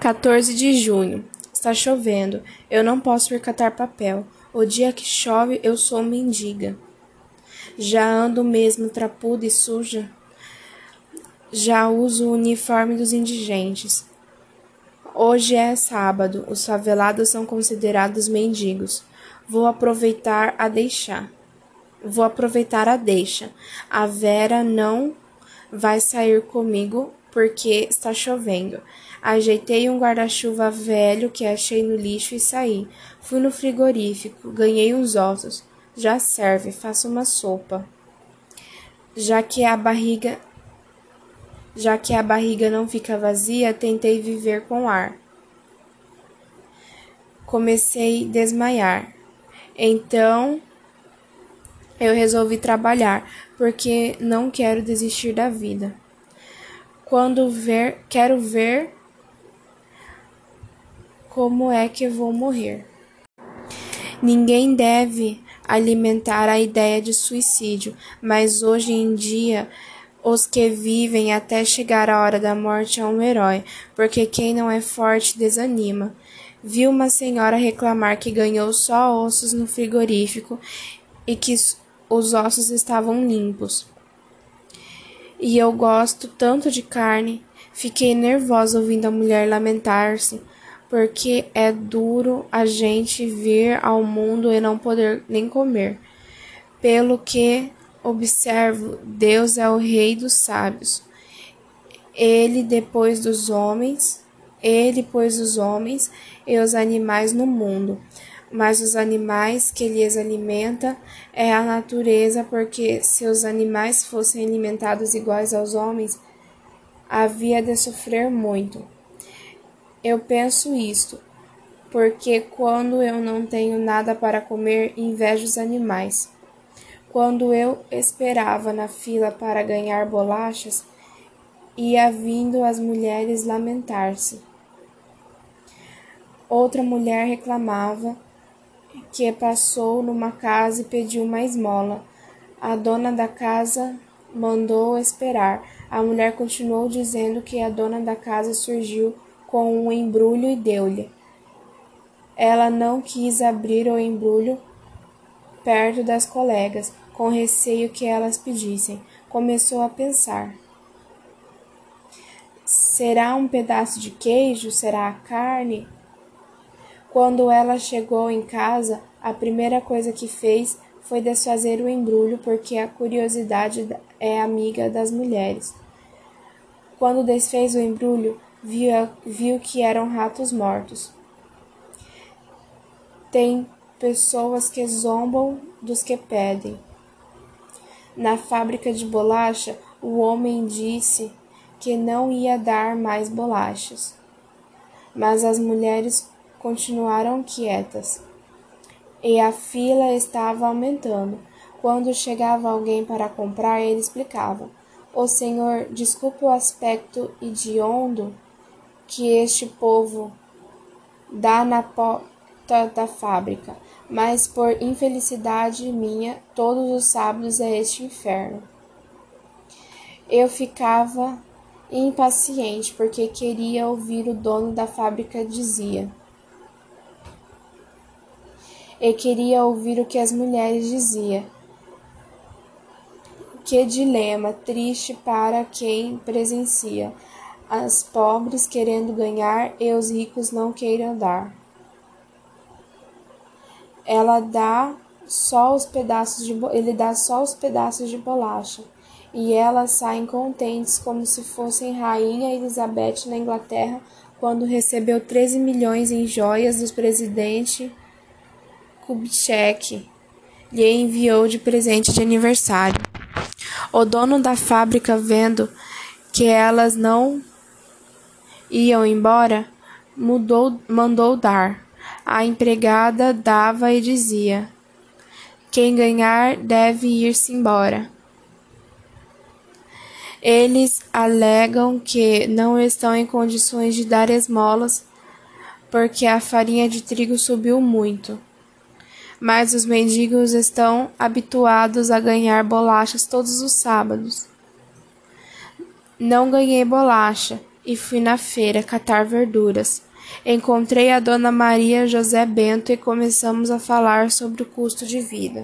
14 de junho. Está chovendo. Eu não posso ir catar papel. O dia que chove, eu sou mendiga. Já ando mesmo trapuda e suja. Já uso o uniforme dos indigentes. Hoje é sábado. Os favelados são considerados mendigos. Vou aproveitar a deixar. Vou aproveitar a deixa. A Vera não vai sair comigo porque está chovendo. Ajeitei um guarda-chuva velho que achei no lixo e saí. Fui no frigorífico, ganhei uns ossos. Já serve, faço uma sopa. Já que a barriga já que a barriga não fica vazia, tentei viver com ar. Comecei a desmaiar. Então eu resolvi trabalhar, porque não quero desistir da vida. Quando ver, quero ver como é que vou morrer. Ninguém deve alimentar a ideia de suicídio, mas hoje em dia os que vivem até chegar a hora da morte é um herói, porque quem não é forte desanima. Vi uma senhora reclamar que ganhou só ossos no frigorífico e que os ossos estavam limpos e eu gosto tanto de carne. Fiquei nervosa ouvindo a mulher lamentar-se, porque é duro a gente vir ao mundo e não poder nem comer. Pelo que observo, Deus é o rei dos sábios. Ele depois dos homens, ele pôs os homens e os animais no mundo mas os animais que lhes alimenta é a natureza, porque se os animais fossem alimentados iguais aos homens, havia de sofrer muito. Eu penso isto, porque quando eu não tenho nada para comer, invejo os animais. Quando eu esperava na fila para ganhar bolachas, ia vindo as mulheres lamentar-se. Outra mulher reclamava que passou numa casa e pediu uma esmola. A dona da casa mandou esperar. A mulher continuou dizendo que a dona da casa surgiu com um embrulho e deu-lhe. Ela não quis abrir o embrulho perto das colegas, com receio que elas pedissem. Começou a pensar: será um pedaço de queijo? Será a carne? Quando ela chegou em casa, a primeira coisa que fez foi desfazer o embrulho, porque a curiosidade é amiga das mulheres. Quando desfez o embrulho, viu, viu que eram ratos mortos. Tem pessoas que zombam dos que pedem. Na fábrica de bolacha, o homem disse que não ia dar mais bolachas, mas as mulheres continuaram quietas. E a fila estava aumentando. Quando chegava alguém para comprar, ele explicava: O senhor, desculpe o aspecto hediondo que este povo dá na porta da fábrica, mas por infelicidade minha, todos os sábados é este inferno. Eu ficava impaciente porque queria ouvir o dono da fábrica dizia e queria ouvir o que as mulheres diziam. Que dilema triste para quem presencia, as pobres querendo ganhar e os ricos não queiram dar. Ela dá só os pedaços de ele dá só os pedaços de bolacha e elas saem contentes como se fossem rainha Elizabeth na Inglaterra quando recebeu 13 milhões em joias do presidente Kubitschek lhe enviou de presente de aniversário. O dono da fábrica, vendo que elas não iam embora, mudou, mandou dar. A empregada dava e dizia: Quem ganhar deve ir-se embora. Eles alegam que não estão em condições de dar esmolas porque a farinha de trigo subiu muito mas os mendigos estão habituados a ganhar bolachas todos os sábados. Não ganhei bolacha, e fui na feira catar verduras. Encontrei a dona Maria José Bento e começamos a falar sobre o custo de vida.